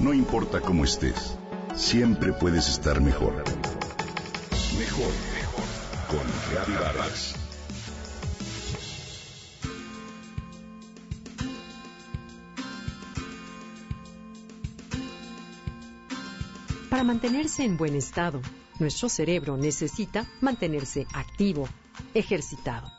No importa cómo estés, siempre puedes estar mejor. Mejor, mejor. Con Reavivadas. Para mantenerse en buen estado, nuestro cerebro necesita mantenerse activo, ejercitado.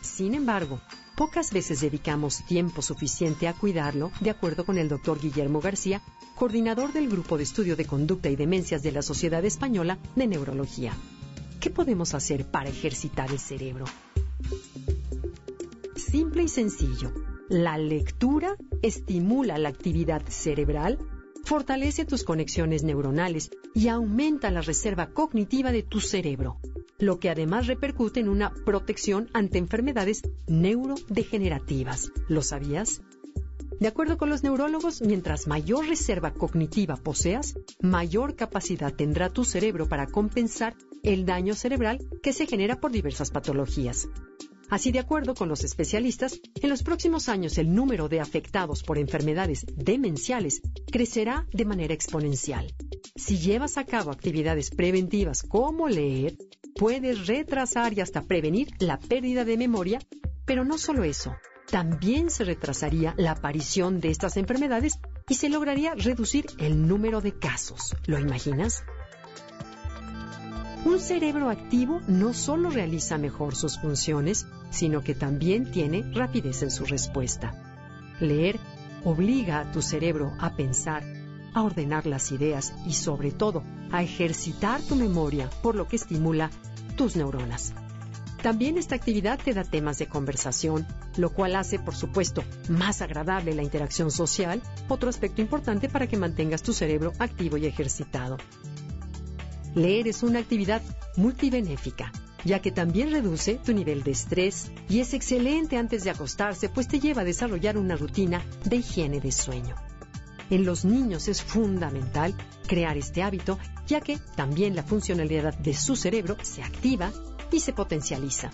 Sin embargo, pocas veces dedicamos tiempo suficiente a cuidarlo, de acuerdo con el doctor Guillermo García, coordinador del Grupo de Estudio de Conducta y Demencias de la Sociedad Española de Neurología. ¿Qué podemos hacer para ejercitar el cerebro? Simple y sencillo. La lectura estimula la actividad cerebral, fortalece tus conexiones neuronales y aumenta la reserva cognitiva de tu cerebro lo que además repercute en una protección ante enfermedades neurodegenerativas. ¿Lo sabías? De acuerdo con los neurólogos, mientras mayor reserva cognitiva poseas, mayor capacidad tendrá tu cerebro para compensar el daño cerebral que se genera por diversas patologías. Así, de acuerdo con los especialistas, en los próximos años el número de afectados por enfermedades demenciales crecerá de manera exponencial. Si llevas a cabo actividades preventivas como leer, puedes retrasar y hasta prevenir la pérdida de memoria, pero no solo eso, también se retrasaría la aparición de estas enfermedades y se lograría reducir el número de casos. ¿Lo imaginas? Un cerebro activo no solo realiza mejor sus funciones, sino que también tiene rapidez en su respuesta. Leer obliga a tu cerebro a pensar, a ordenar las ideas y sobre todo a ejercitar tu memoria, por lo que estimula tus neuronas. También esta actividad te da temas de conversación, lo cual hace, por supuesto, más agradable la interacción social, otro aspecto importante para que mantengas tu cerebro activo y ejercitado. Leer es una actividad multibenéfica, ya que también reduce tu nivel de estrés y es excelente antes de acostarse, pues te lleva a desarrollar una rutina de higiene de sueño. En los niños es fundamental crear este hábito, ya que también la funcionalidad de su cerebro se activa y se potencializa.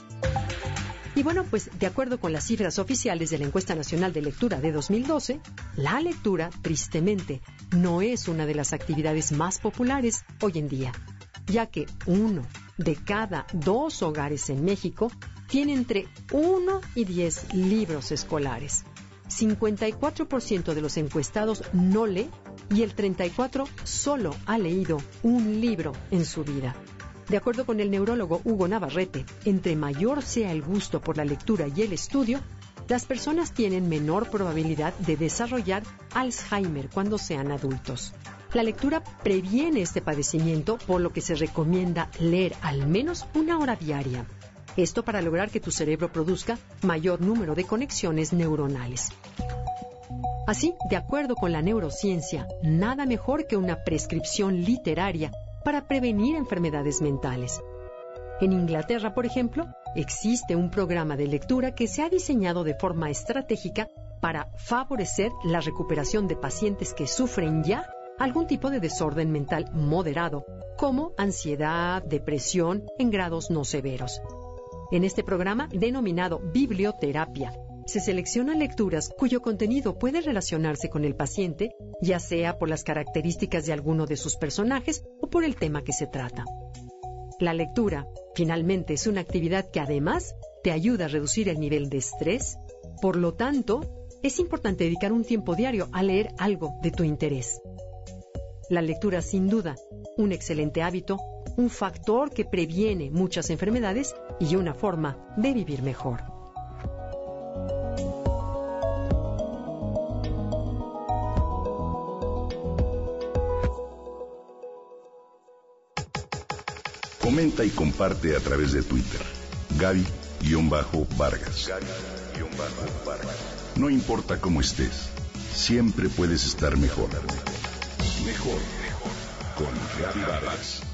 Y bueno, pues de acuerdo con las cifras oficiales de la Encuesta Nacional de Lectura de 2012, la lectura, tristemente, no es una de las actividades más populares hoy en día, ya que uno de cada dos hogares en México tiene entre 1 y 10 libros escolares. 54% de los encuestados no lee y el 34% solo ha leído un libro en su vida. De acuerdo con el neurólogo Hugo Navarrete, entre mayor sea el gusto por la lectura y el estudio, las personas tienen menor probabilidad de desarrollar Alzheimer cuando sean adultos. La lectura previene este padecimiento, por lo que se recomienda leer al menos una hora diaria. Esto para lograr que tu cerebro produzca mayor número de conexiones neuronales. Así, de acuerdo con la neurociencia, nada mejor que una prescripción literaria para prevenir enfermedades mentales. En Inglaterra, por ejemplo, existe un programa de lectura que se ha diseñado de forma estratégica para favorecer la recuperación de pacientes que sufren ya algún tipo de desorden mental moderado, como ansiedad, depresión en grados no severos. En este programa, denominado biblioterapia, se seleccionan lecturas cuyo contenido puede relacionarse con el paciente, ya sea por las características de alguno de sus personajes o por el tema que se trata. La lectura, finalmente, es una actividad que además te ayuda a reducir el nivel de estrés, por lo tanto, es importante dedicar un tiempo diario a leer algo de tu interés. La lectura, sin duda, un excelente hábito, un factor que previene muchas enfermedades y una forma de vivir mejor. Comenta y comparte a través de Twitter. Gaby-Vargas. No importa cómo estés, siempre puedes estar mejor. Mejor, mejor. Con Gaby Vargas.